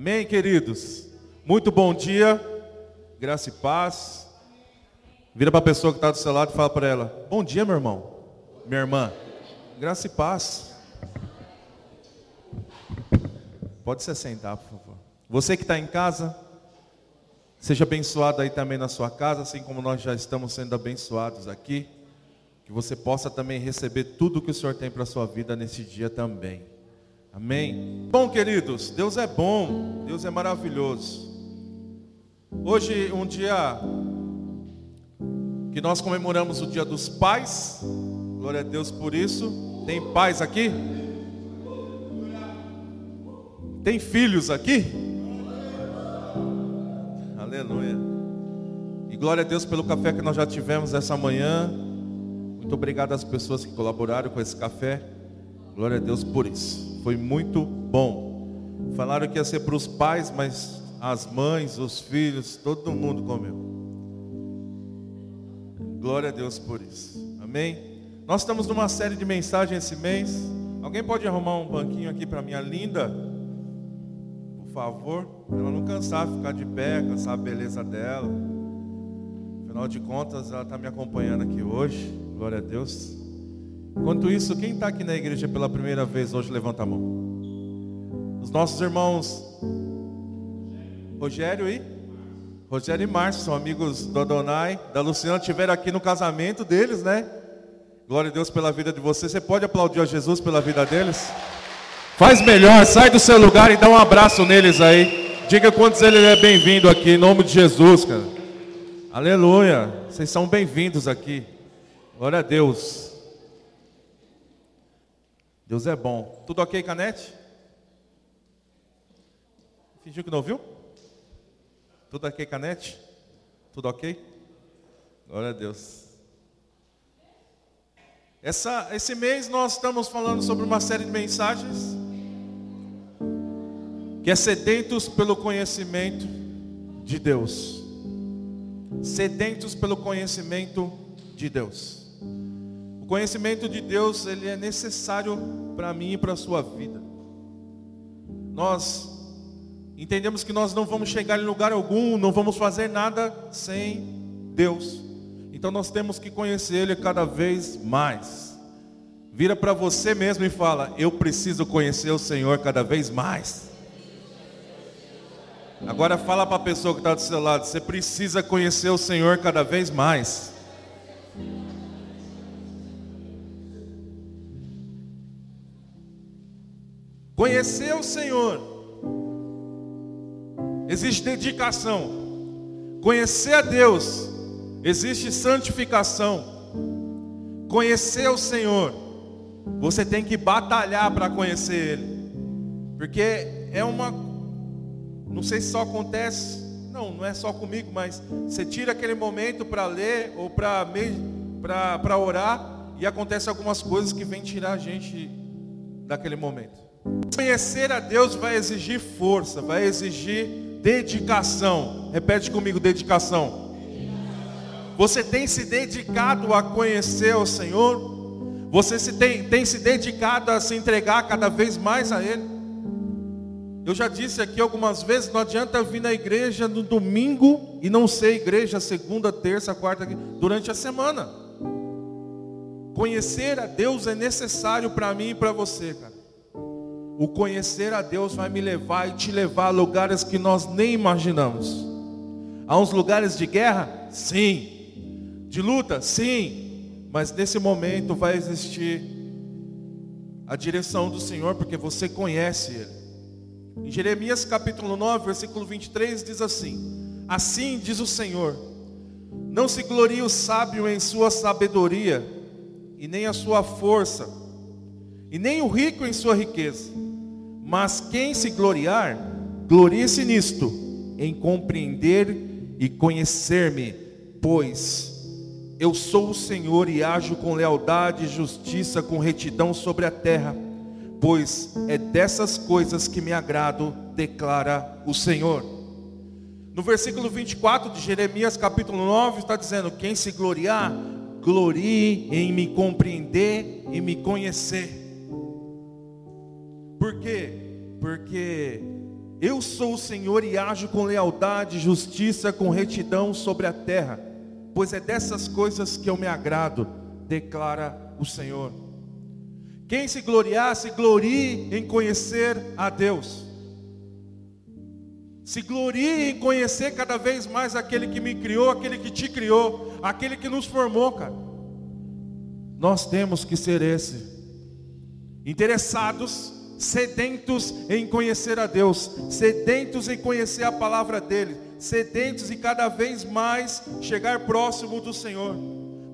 Amém, queridos? Muito bom dia, graça e paz. Vira para a pessoa que está do seu lado e fala para ela: Bom dia, meu irmão, minha irmã, graça e paz. Pode se sentar, por favor. Você que está em casa, seja abençoado aí também na sua casa, assim como nós já estamos sendo abençoados aqui. Que você possa também receber tudo que o Senhor tem para a sua vida nesse dia também. Amém? Bom, queridos, Deus é bom, Deus é maravilhoso. Hoje, um dia que nós comemoramos o Dia dos Pais, glória a Deus por isso. Tem pais aqui? Tem filhos aqui? Aleluia. E glória a Deus pelo café que nós já tivemos essa manhã. Muito obrigado às pessoas que colaboraram com esse café. Glória a Deus por isso. Foi muito bom. Falaram que ia ser para os pais, mas as mães, os filhos, todo mundo comeu. Glória a Deus por isso. Amém? Nós estamos numa série de mensagens esse mês. Alguém pode arrumar um banquinho aqui para minha linda? Por favor. Para ela não cansar, ficar de pé, cansar a beleza dela. Afinal de contas, ela está me acompanhando aqui hoje. Glória a Deus. Enquanto isso, quem está aqui na igreja pela primeira vez hoje, levanta a mão. Os nossos irmãos Rogério e Rogério e Márcio são amigos do Adonai, da Luciana, estiveram aqui no casamento deles, né? Glória a Deus pela vida de vocês. Você pode aplaudir a Jesus pela vida deles? Faz melhor, sai do seu lugar e dá um abraço neles aí. Diga quantos ele é bem-vindo aqui, em nome de Jesus, cara. Aleluia. Vocês são bem-vindos aqui. Glória a Deus. Deus é bom. Tudo ok, Canete? Fingiu que não ouviu? Tudo ok, Canete? Tudo ok? Glória a Deus. Essa, esse mês nós estamos falando sobre uma série de mensagens que é sedentos pelo conhecimento de Deus. Sedentos pelo conhecimento de Deus. Conhecimento de Deus, ele é necessário para mim e para a sua vida. Nós entendemos que nós não vamos chegar em lugar algum, não vamos fazer nada sem Deus. Então nós temos que conhecer Ele cada vez mais. Vira para você mesmo e fala: Eu preciso conhecer o Senhor cada vez mais. Agora fala para a pessoa que está do seu lado: Você precisa conhecer o Senhor cada vez mais. Conhecer o Senhor existe dedicação. Conhecer a Deus existe santificação. Conhecer o Senhor, você tem que batalhar para conhecer Ele, porque é uma, não sei se só acontece, não, não é só comigo, mas você tira aquele momento para ler ou para orar e acontece algumas coisas que vêm tirar a gente daquele momento. Conhecer a Deus vai exigir força, vai exigir dedicação. Repete comigo: dedicação. Você tem se dedicado a conhecer o Senhor? Você se tem, tem se dedicado a se entregar cada vez mais a Ele? Eu já disse aqui algumas vezes, não adianta vir na igreja no domingo e não ser igreja segunda, terça, quarta, durante a semana. Conhecer a Deus é necessário para mim e para você, cara. O conhecer a Deus vai me levar e te levar a lugares que nós nem imaginamos. Há uns lugares de guerra? Sim. De luta? Sim. Mas nesse momento vai existir a direção do Senhor, porque você conhece Ele. Em Jeremias capítulo 9, versículo 23 diz assim: Assim diz o Senhor: Não se glorie o sábio em sua sabedoria, e nem a sua força, e nem o rico em sua riqueza mas quem se gloriar, glorie-se nisto, em compreender e conhecer-me, pois eu sou o Senhor e ajo com lealdade e justiça, com retidão sobre a terra, pois é dessas coisas que me agrado, declara o Senhor. No versículo 24 de Jeremias, capítulo 9, está dizendo: Quem se gloriar, glorie em me compreender e me conhecer. Por quê? Porque Eu sou o Senhor e ajo com lealdade, justiça, com retidão sobre a terra, pois é dessas coisas que eu me agrado, declara o Senhor. Quem se gloriar, se glorie em conhecer a Deus. Se glorie em conhecer cada vez mais aquele que me criou, aquele que te criou, aquele que nos formou, cara. Nós temos que ser esse. Interessados sedentos em conhecer a Deus, sedentos em conhecer a palavra dele, sedentos e cada vez mais chegar próximo do Senhor.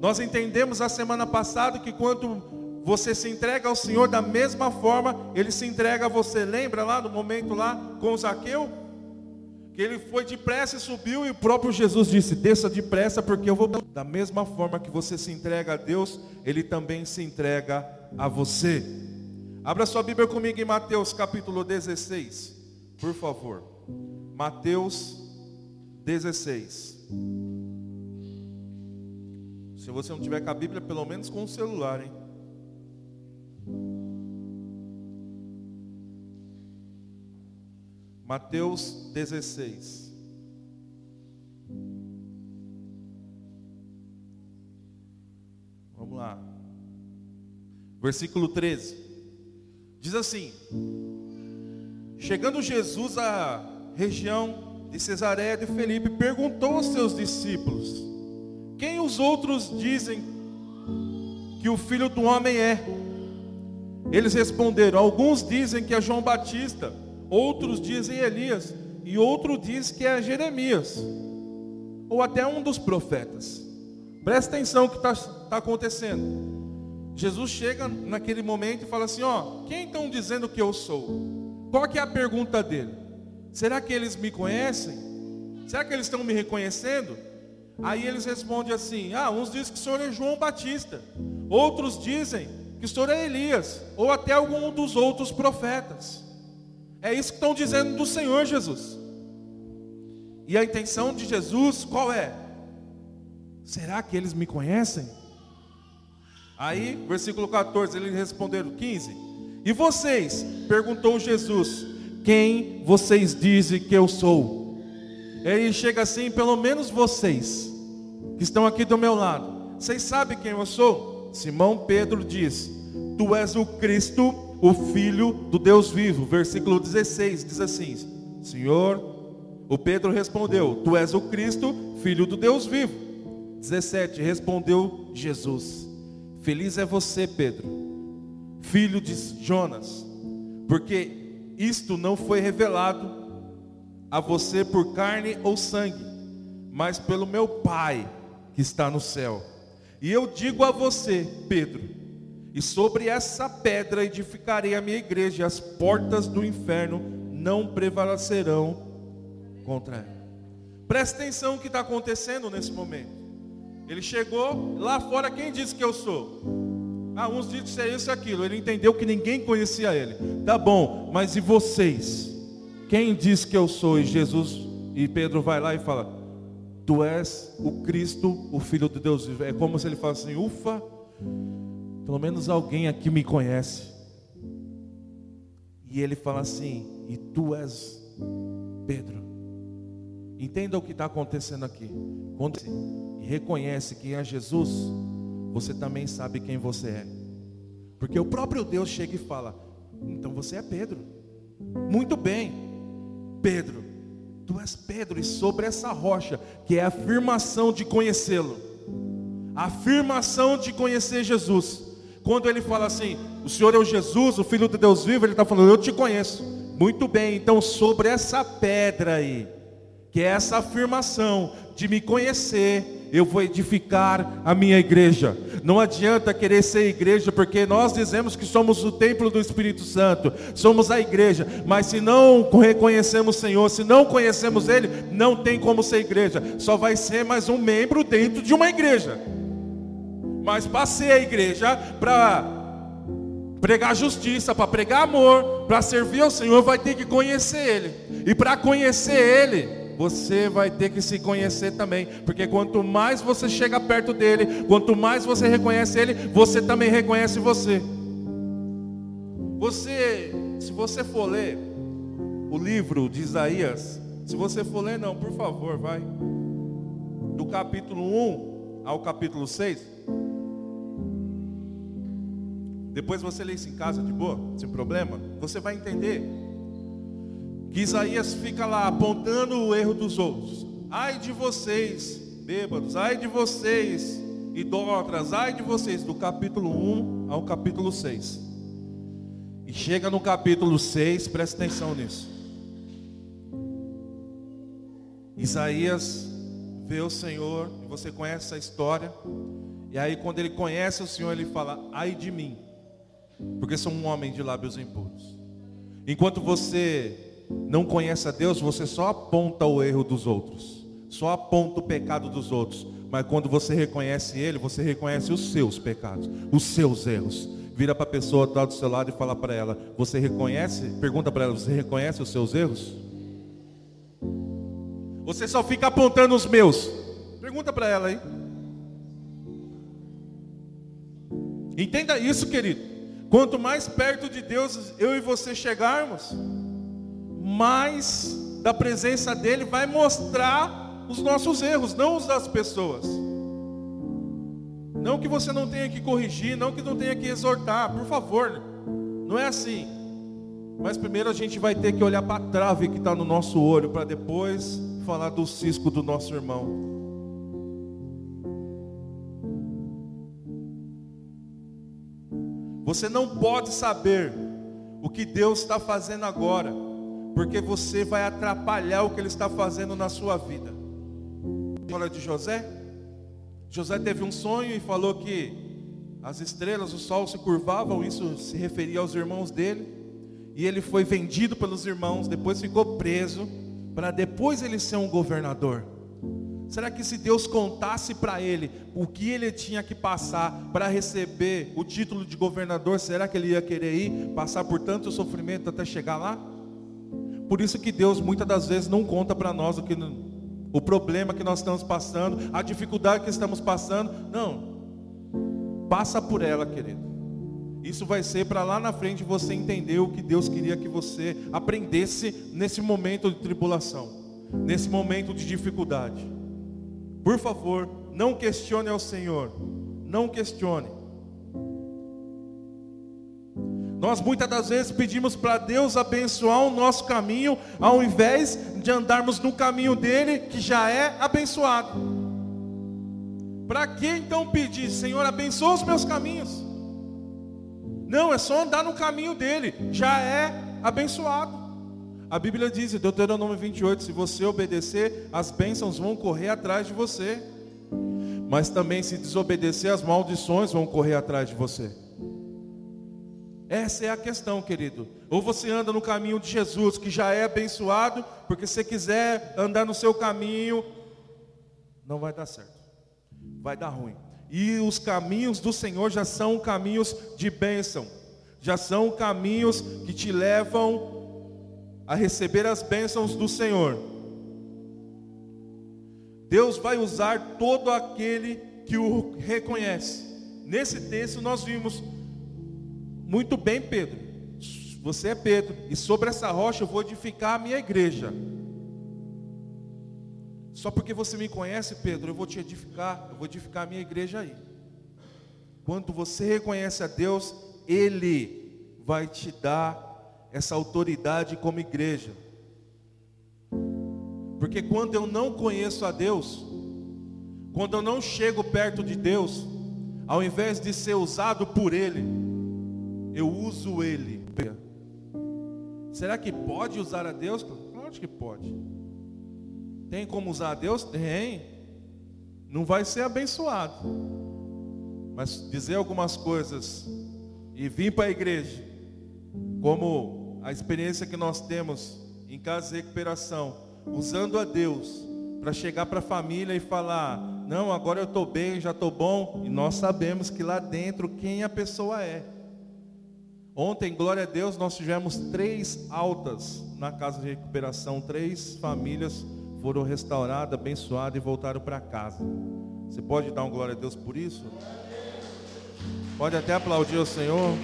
Nós entendemos a semana passada que quando você se entrega ao Senhor da mesma forma, ele se entrega a você. Lembra lá no momento lá com Zaqueu? Que ele foi depressa e subiu e o próprio Jesus disse: "Desça depressa porque eu vou da mesma forma que você se entrega a Deus, ele também se entrega a você." Abra sua Bíblia comigo em Mateus capítulo 16, por favor. Mateus 16. Se você não tiver com a Bíblia, pelo menos com o celular, hein? Mateus 16. Vamos lá. Versículo 13. Diz assim: Chegando Jesus à região de Cesareia de Felipe, perguntou aos seus discípulos: Quem os outros dizem que o filho do homem é? Eles responderam: Alguns dizem que é João Batista, outros dizem Elias, e outro diz que é Jeremias, ou até um dos profetas. Presta atenção o que está tá acontecendo. Jesus chega naquele momento e fala assim: Ó, quem estão dizendo que eu sou? Qual que é a pergunta dele? Será que eles me conhecem? Será que eles estão me reconhecendo? Aí eles respondem assim: Ah, uns dizem que o senhor é João Batista, outros dizem que o senhor é Elias, ou até algum dos outros profetas. É isso que estão dizendo do Senhor Jesus. E a intenção de Jesus qual é? Será que eles me conhecem? Aí, versículo 14, eles responderam 15. E vocês? Perguntou Jesus: Quem vocês dizem que eu sou? Ele chega assim, pelo menos vocês que estão aqui do meu lado. Vocês sabem quem eu sou? Simão Pedro diz: Tu és o Cristo, o Filho do Deus vivo. Versículo 16 diz assim: Senhor, o Pedro respondeu: Tu és o Cristo, Filho do Deus vivo. 17 respondeu Jesus: Feliz é você, Pedro, filho de Jonas, porque isto não foi revelado a você por carne ou sangue, mas pelo meu Pai que está no céu. E eu digo a você, Pedro, e sobre essa pedra edificarei a minha igreja, e as portas do inferno não prevalecerão contra ela. Presta atenção no que está acontecendo nesse momento. Ele chegou lá fora, quem disse que eu sou? Ah, uns dizem que é isso e aquilo. Ele entendeu que ninguém conhecia ele. Tá bom, mas e vocês? Quem diz que eu sou? E Jesus e Pedro vai lá e fala: Tu és o Cristo, o Filho de Deus. É como se ele falasse assim: Ufa, pelo menos alguém aqui me conhece. E ele fala assim: E tu és Pedro. Entenda o que está acontecendo aqui. Quando reconhece quem é Jesus, você também sabe quem você é. Porque o próprio Deus chega e fala: Então você é Pedro. Muito bem, Pedro, tu és Pedro, e sobre essa rocha, que é a afirmação de conhecê-lo, a afirmação de conhecer Jesus. Quando ele fala assim: O Senhor é o Jesus, o Filho de Deus vivo, ele está falando: Eu te conheço. Muito bem, então sobre essa pedra aí, que é essa afirmação de me conhecer, eu vou edificar a minha igreja. Não adianta querer ser igreja, porque nós dizemos que somos o templo do Espírito Santo, somos a igreja, mas se não reconhecemos o Senhor, se não conhecemos Ele, não tem como ser igreja, só vai ser mais um membro dentro de uma igreja. Mas para ser a igreja, para pregar justiça, para pregar amor, para servir ao Senhor, vai ter que conhecer Ele, e para conhecer Ele, você vai ter que se conhecer também, porque quanto mais você chega perto dele, quanto mais você reconhece ele, você também reconhece você. Você, se você for ler o livro de Isaías. Se você for ler, não, por favor, vai. Do capítulo 1 ao capítulo 6. Depois você lê isso em casa de boa, sem problema. Você vai entender que Isaías fica lá apontando o erro dos outros. Ai de vocês, bêbados, ai de vocês, idólatras, ai de vocês, do capítulo 1 ao capítulo 6. E chega no capítulo 6, presta atenção nisso. Isaías vê o Senhor, você conhece essa história. E aí, quando ele conhece o Senhor, ele fala: Ai de mim, porque sou um homem de lábios impuros. Enquanto você não conhece a Deus, você só aponta o erro dos outros, só aponta o pecado dos outros. Mas quando você reconhece Ele, você reconhece os seus pecados, os seus erros. Vira para a pessoa está do seu lado e fala para ela: Você reconhece? Pergunta para ela: Você reconhece os seus erros? Você só fica apontando os meus. Pergunta para ela aí. Entenda isso, querido. Quanto mais perto de Deus eu e você chegarmos, mais da presença dele vai mostrar os nossos erros, não os das pessoas. Não que você não tenha que corrigir, não que não tenha que exortar, por favor. Não é assim. Mas primeiro a gente vai ter que olhar para a trave que está no nosso olho, para depois falar do cisco do nosso irmão. Você não pode saber o que Deus está fazendo agora, porque você vai atrapalhar o que Ele está fazendo na sua vida. História de José. José teve um sonho e falou que as estrelas, o sol se curvavam, isso se referia aos irmãos dele. E ele foi vendido pelos irmãos, depois ficou preso, para depois ele ser um governador. Será que se Deus contasse para ele o que ele tinha que passar para receber o título de governador, será que ele ia querer ir passar por tanto sofrimento até chegar lá? Por isso que Deus muitas das vezes não conta para nós o que o problema que nós estamos passando, a dificuldade que estamos passando. Não. Passa por ela, querido. Isso vai ser para lá na frente você entender o que Deus queria que você aprendesse nesse momento de tribulação, nesse momento de dificuldade. Por favor, não questione ao Senhor. Não questione. Nós muitas das vezes pedimos para Deus abençoar o nosso caminho, ao invés de andarmos no caminho dele, que já é abençoado. Para que então pedir, Senhor, abençoa os meus caminhos? Não, é só andar no caminho dele, já é abençoado. A Bíblia diz em Deuteronômio 28: se você obedecer, as bênçãos vão correr atrás de você. Mas também, se desobedecer, as maldições vão correr atrás de você. Essa é a questão, querido. Ou você anda no caminho de Jesus, que já é abençoado, porque se quiser andar no seu caminho, não vai dar certo. Vai dar ruim. E os caminhos do Senhor já são caminhos de bênção. Já são caminhos que te levam a receber as bênçãos do Senhor. Deus vai usar todo aquele que o reconhece. Nesse texto nós vimos muito bem, Pedro. Você é Pedro, e sobre essa rocha eu vou edificar a minha igreja. Só porque você me conhece, Pedro, eu vou te edificar, eu vou edificar a minha igreja aí. Quando você reconhece a Deus, Ele vai te dar essa autoridade como igreja. Porque quando eu não conheço a Deus, quando eu não chego perto de Deus, ao invés de ser usado por Ele, eu uso Ele. Será que pode usar a Deus? Claro que pode. Tem como usar a Deus? Tem. Não vai ser abençoado. Mas dizer algumas coisas e vir para a igreja, como a experiência que nós temos em casa de recuperação, usando a Deus para chegar para a família e falar: não, agora eu estou bem, já estou bom, e nós sabemos que lá dentro quem a pessoa é. Ontem, glória a Deus, nós tivemos três altas na casa de recuperação, três famílias foram restauradas, abençoadas e voltaram para casa. Você pode dar um glória a Deus por isso? Pode até aplaudir o Senhor.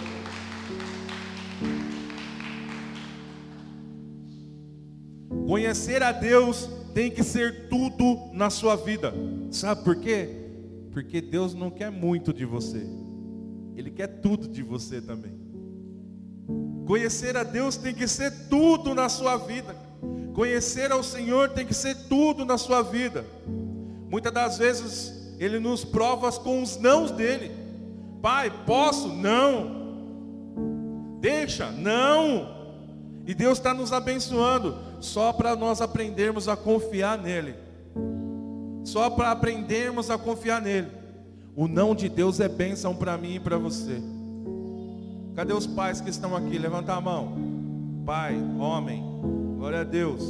Conhecer a Deus tem que ser tudo na sua vida. Sabe por quê? Porque Deus não quer muito de você. Ele quer tudo de você também. Conhecer a Deus tem que ser tudo na sua vida. Conhecer ao Senhor tem que ser tudo na sua vida. Muitas das vezes Ele nos prova com os nãos dele. Pai, posso? Não. Deixa? Não. E Deus está nos abençoando só para nós aprendermos a confiar nele. Só para aprendermos a confiar nele. O não de Deus é bênção para mim e para você. Cadê os pais que estão aqui? Levanta a mão. Pai, homem, glória a Deus.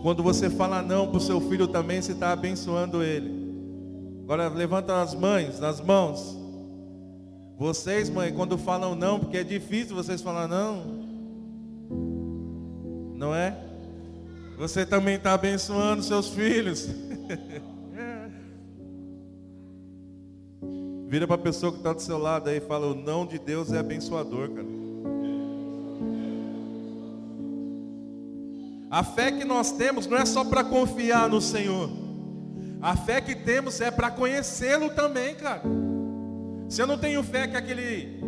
Quando você fala não para o seu filho também, você está abençoando ele. Agora levanta as mães, nas mãos. Vocês, mãe, quando falam não, porque é difícil vocês falar não, não é? Você também está abençoando seus filhos. Vira para a pessoa que está do seu lado aí e fala: o não de Deus é abençoador, cara. A fé que nós temos não é só para confiar no Senhor. A fé que temos é para conhecê-lo também, cara. Se eu não tenho fé que aquele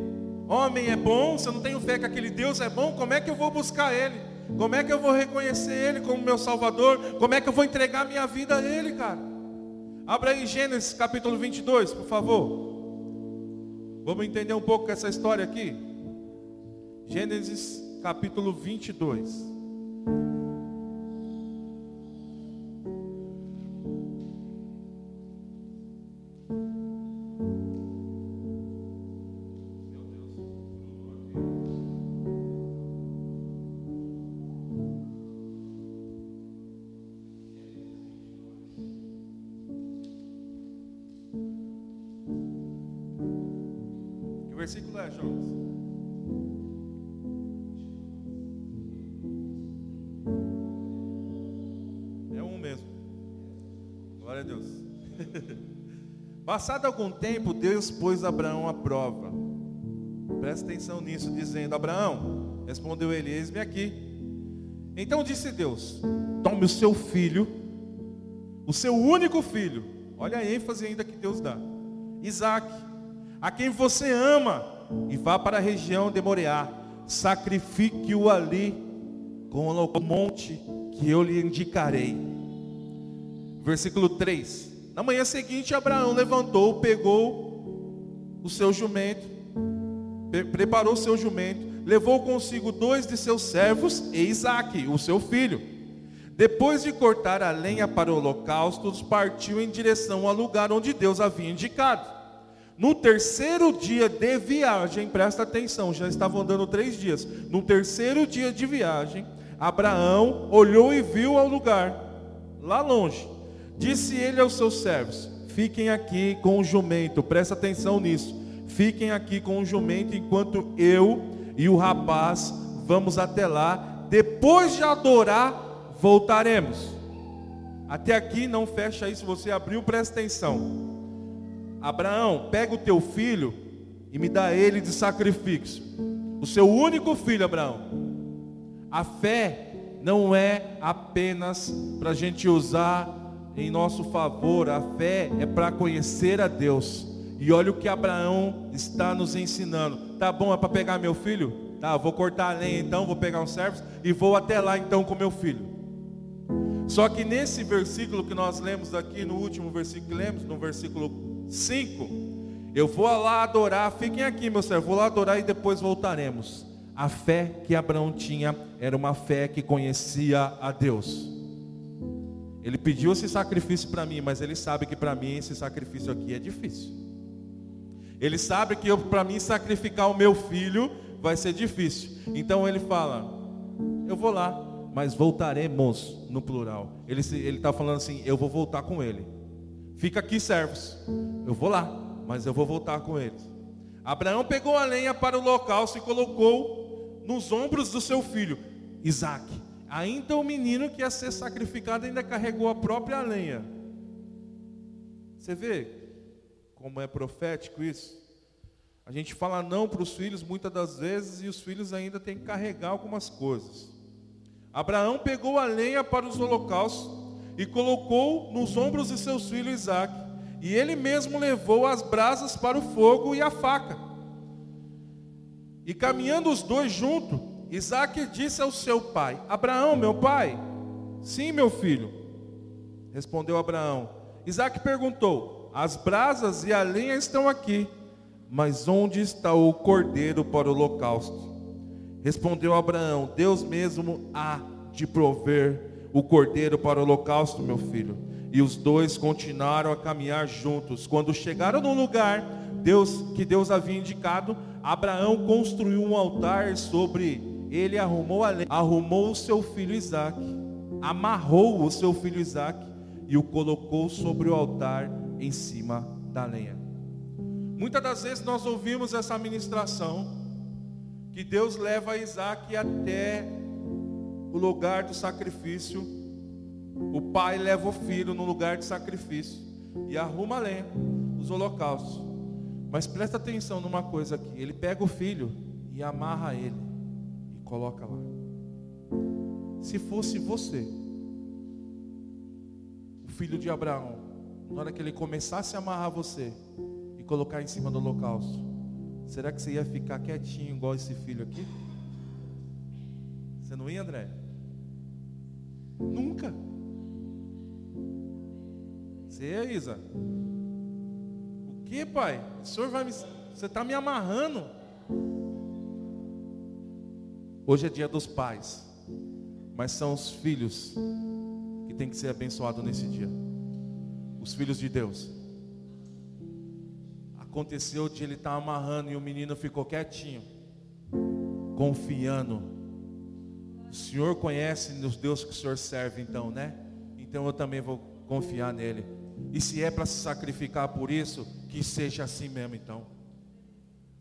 homem é bom, se eu não tenho fé que aquele Deus é bom, como é que eu vou buscar Ele? Como é que eu vou reconhecer Ele como meu Salvador? Como é que eu vou entregar minha vida a Ele, cara? Abra aí Gênesis capítulo 22, por favor. Vamos entender um pouco essa história aqui? Gênesis capítulo 22. Versículo é, Jonas? É um mesmo. Glória a Deus. Passado algum tempo, Deus pôs Abraão à prova. Presta atenção nisso, dizendo: Abraão, respondeu ele: Eis-me aqui. Então disse Deus: Tome o seu filho, o seu único filho. Olha a ênfase ainda que Deus dá. Isaac a quem você ama, e vá para a região de sacrifique-o ali com o monte que eu lhe indicarei. Versículo 3. Na manhã seguinte, Abraão levantou, pegou o seu jumento, preparou o seu jumento, levou consigo dois de seus servos e Isaque, o seu filho. Depois de cortar a lenha para o holocausto, partiu em direção ao lugar onde Deus havia indicado. No terceiro dia de viagem, presta atenção, já estavam andando três dias. No terceiro dia de viagem, Abraão olhou e viu ao lugar, lá longe. Disse ele aos seus servos: Fiquem aqui com o jumento, presta atenção nisso. Fiquem aqui com o jumento enquanto eu e o rapaz vamos até lá. Depois de adorar, voltaremos. Até aqui não fecha isso, você abriu, presta atenção. Abraão, pega o teu filho e me dá ele de sacrifício. O seu único filho, Abraão. A fé não é apenas para a gente usar em nosso favor, a fé é para conhecer a Deus. E olha o que Abraão está nos ensinando. Tá bom, é para pegar meu filho? Tá, vou cortar a lenha então, vou pegar um servos e vou até lá então com meu filho. Só que nesse versículo que nós lemos aqui, no último versículo que lemos, no versículo 5. Eu vou lá adorar, fiquem aqui, meu servo, vou lá adorar e depois voltaremos. A fé que Abraão tinha era uma fé que conhecia a Deus. Ele pediu esse sacrifício para mim, mas ele sabe que para mim esse sacrifício aqui é difícil. Ele sabe que para mim sacrificar o meu filho vai ser difícil. Então ele fala: Eu vou lá, mas voltaremos no plural. Ele está falando assim: Eu vou voltar com ele. Fica aqui, servos. Eu vou lá, mas eu vou voltar com eles. Abraão pegou a lenha para o local, se colocou nos ombros do seu filho, Isaac. Ainda o menino que ia ser sacrificado ainda carregou a própria lenha. Você vê como é profético isso? A gente fala não para os filhos muitas das vezes e os filhos ainda têm que carregar algumas coisas. Abraão pegou a lenha para os holocaustos e colocou nos ombros de seus filhos Isaac. E ele mesmo levou as brasas para o fogo e a faca. E caminhando os dois juntos, Isaac disse ao seu pai: Abraão, meu pai? Sim, meu filho. Respondeu Abraão. Isaac perguntou: As brasas e a lenha estão aqui, mas onde está o cordeiro para o holocausto? Respondeu Abraão: Deus mesmo há de prover o cordeiro para o holocausto, meu filho. E os dois continuaram a caminhar juntos. Quando chegaram no lugar Deus que Deus havia indicado, Abraão construiu um altar sobre ele arrumou a arrumou o seu filho Isaac, amarrou o seu filho Isaac e o colocou sobre o altar em cima da lenha. Muitas das vezes nós ouvimos essa ministração que Deus leva Isaac até o lugar do sacrifício. O pai leva o filho no lugar de sacrifício e arruma a lenha, os holocaustos. Mas presta atenção numa coisa aqui: ele pega o filho e amarra ele e coloca lá. Se fosse você, o filho de Abraão, na hora que ele começasse a amarrar você e colocar em cima do holocausto, Será que você ia ficar quietinho igual esse filho aqui? Você não ia, André? Nunca. Você ia, Isa? O que, pai? O senhor vai me. Você está me amarrando. Hoje é dia dos pais. Mas são os filhos que tem que ser abençoados nesse dia. Os filhos de Deus. Aconteceu de ele estar tá amarrando e o menino ficou quietinho, confiando. O Senhor conhece os Deus que o Senhor serve, então, né? Então eu também vou confiar nele. E se é para se sacrificar por isso, que seja assim mesmo, então.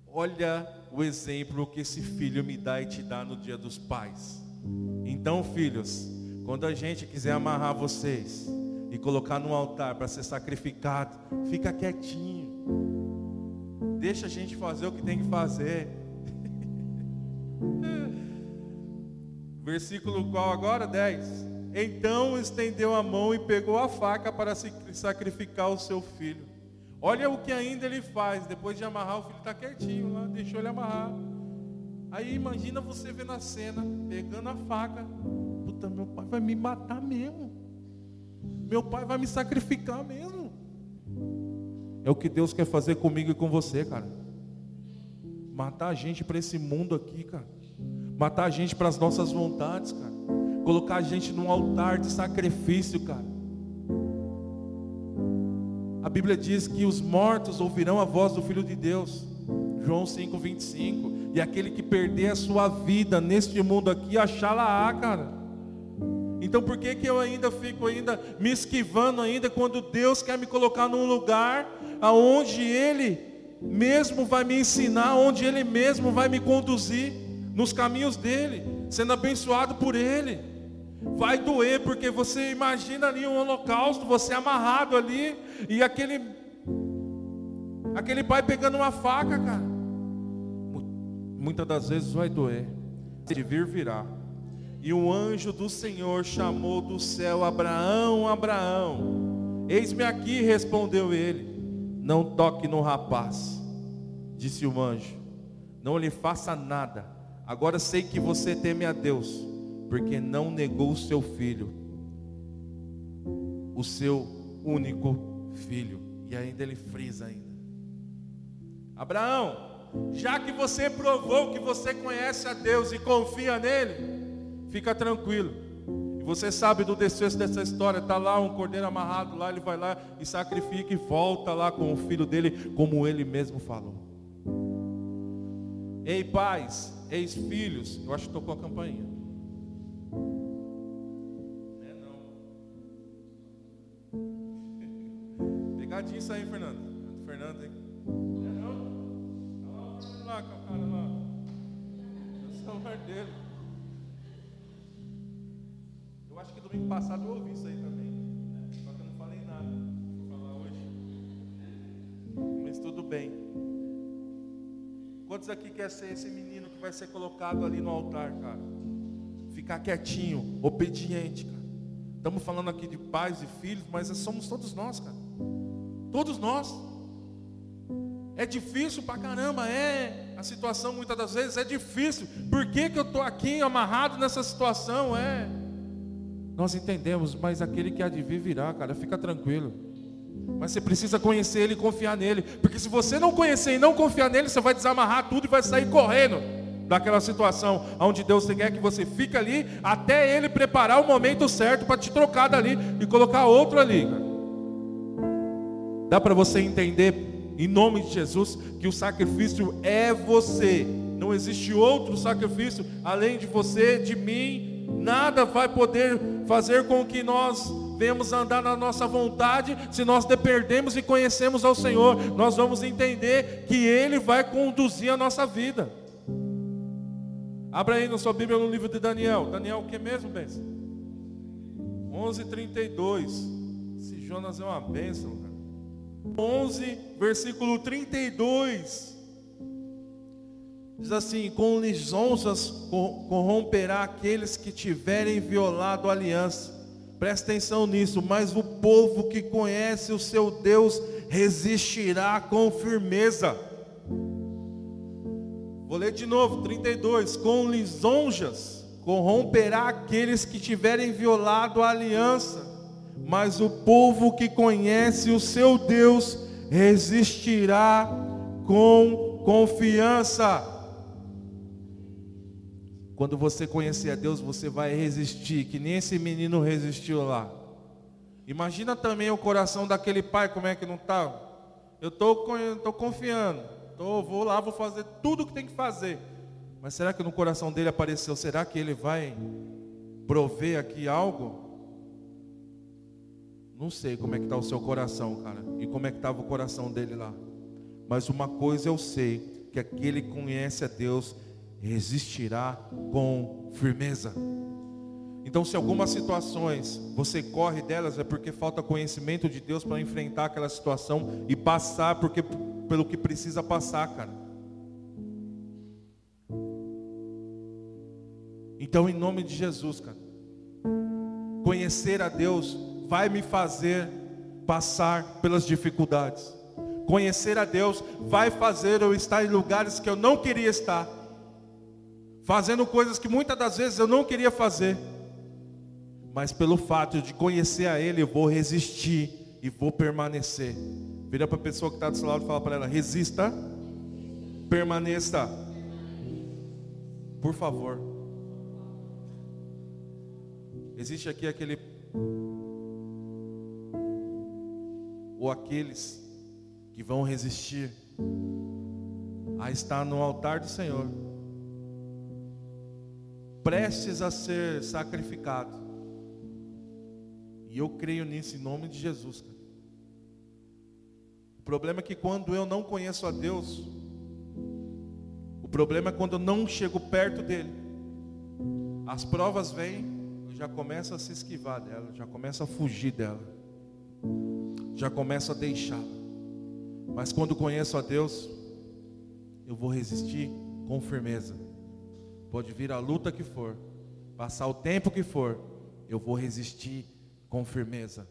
Olha o exemplo que esse filho me dá e te dá no dia dos pais. Então, filhos, quando a gente quiser amarrar vocês e colocar no altar para ser sacrificado, fica quietinho. Deixa a gente fazer o que tem que fazer. Versículo qual agora? 10. Então estendeu a mão e pegou a faca para sacrificar o seu filho. Olha o que ainda ele faz. Depois de amarrar, o filho está quietinho lá, deixou ele amarrar. Aí imagina você vendo a cena, pegando a faca. Puta, meu pai vai me matar mesmo. Meu pai vai me sacrificar mesmo. É o que Deus quer fazer comigo e com você, cara. Matar a gente para esse mundo aqui, cara. Matar a gente para as nossas vontades, cara. Colocar a gente num altar de sacrifício, cara. A Bíblia diz que os mortos ouvirão a voz do Filho de Deus. João 5:25. E aquele que perder a sua vida neste mundo aqui, achá-la-á, cara. Então por que, que eu ainda fico ainda me esquivando ainda quando Deus quer me colocar num lugar aonde Ele mesmo vai me ensinar, onde Ele mesmo vai me conduzir nos caminhos dele, sendo abençoado por Ele. Vai doer, porque você imagina ali um holocausto, você amarrado ali, e aquele, aquele pai pegando uma faca, cara. Muitas das vezes vai doer. De vir virá. E um anjo do Senhor chamou do céu Abraão, Abraão. Eis-me aqui, respondeu ele. Não toque no rapaz, disse o anjo. Não lhe faça nada. Agora sei que você teme a Deus, porque não negou o seu filho, o seu único filho. E ainda ele frisa ainda. Abraão, já que você provou que você conhece a Deus e confia nele, fica tranquilo você sabe do desfecho dessa história, está lá um cordeiro amarrado lá, ele vai lá e sacrifica e volta lá com o filho dele, como ele mesmo falou. Ei pais, eis filhos, eu acho que tocou a campainha. É não. Pegadinho isso aí, Fernando. Fernando, hein? É não? Olha lá, a cara lá. É o dele. domingo passado eu ouvi isso aí também. Só que eu não falei nada. Vou falar hoje. Mas tudo bem. Quantos aqui quer ser esse menino que vai ser colocado ali no altar, cara? Fica ficar quietinho, obediente, cara. Estamos falando aqui de pais e filhos, mas somos todos nós, cara. Todos nós. É difícil pra caramba, é. A situação muitas das vezes é difícil. Por que, que eu estou aqui amarrado nessa situação? É. Nós entendemos, mas aquele que há de vir virá, cara, fica tranquilo. Mas você precisa conhecer ele e confiar nele. Porque se você não conhecer e não confiar nele, você vai desamarrar tudo e vai sair correndo daquela situação onde Deus quer que você fique ali até ele preparar o momento certo para te trocar dali e colocar outro ali. Dá para você entender em nome de Jesus, que o sacrifício é você. Não existe outro sacrifício além de você, de mim. Nada vai poder fazer com que nós venhamos andar na nossa vontade se nós dependemos e conhecemos ao Senhor. Nós vamos entender que Ele vai conduzir a nossa vida. Abra aí na sua Bíblia no livro de Daniel. Daniel o que mesmo, bênção? 11:32. Esse Jonas é uma bênção, cara. 11, versículo 32. Diz assim: Com lisonjas corromperá aqueles que tiverem violado a aliança. Presta atenção nisso, mas o povo que conhece o seu Deus resistirá com firmeza. Vou ler de novo, 32. Com lisonjas corromperá aqueles que tiverem violado a aliança mas o povo que conhece o seu Deus resistirá com confiança. Quando você conhecer a Deus, você vai resistir, que nem esse menino resistiu lá. Imagina também o coração daquele pai, como é que não está? Eu estou confiando, tô, vou lá, vou fazer tudo o que tem que fazer. Mas será que no coração dele apareceu? Será que ele vai prover aqui algo? Não sei como é que está o seu coração, cara. E como é que estava o coração dele lá. Mas uma coisa eu sei, que aquele que conhece a Deus resistirá com firmeza. Então, se algumas situações você corre delas, é porque falta conhecimento de Deus para enfrentar aquela situação e passar porque, pelo que precisa passar, cara. Então, em nome de Jesus, cara, conhecer a Deus vai me fazer passar pelas dificuldades. Conhecer a Deus vai fazer eu estar em lugares que eu não queria estar, fazendo coisas que muitas das vezes eu não queria fazer, mas pelo fato de conhecer a Ele, eu vou resistir e vou permanecer. Vira para a pessoa que está do seu lado e fala para ela: resista, permaneça. Por favor. Existe aqui aquele ou aqueles que vão resistir a estar no altar do Senhor, prestes a ser sacrificado. E eu creio nisso em nome de Jesus. Cara. O problema é que quando eu não conheço a Deus, o problema é quando eu não chego perto dele. As provas vêm, eu já começo a se esquivar dela, já começo a fugir dela já começo a deixar. Mas quando conheço a Deus, eu vou resistir com firmeza. Pode vir a luta que for, passar o tempo que for, eu vou resistir com firmeza.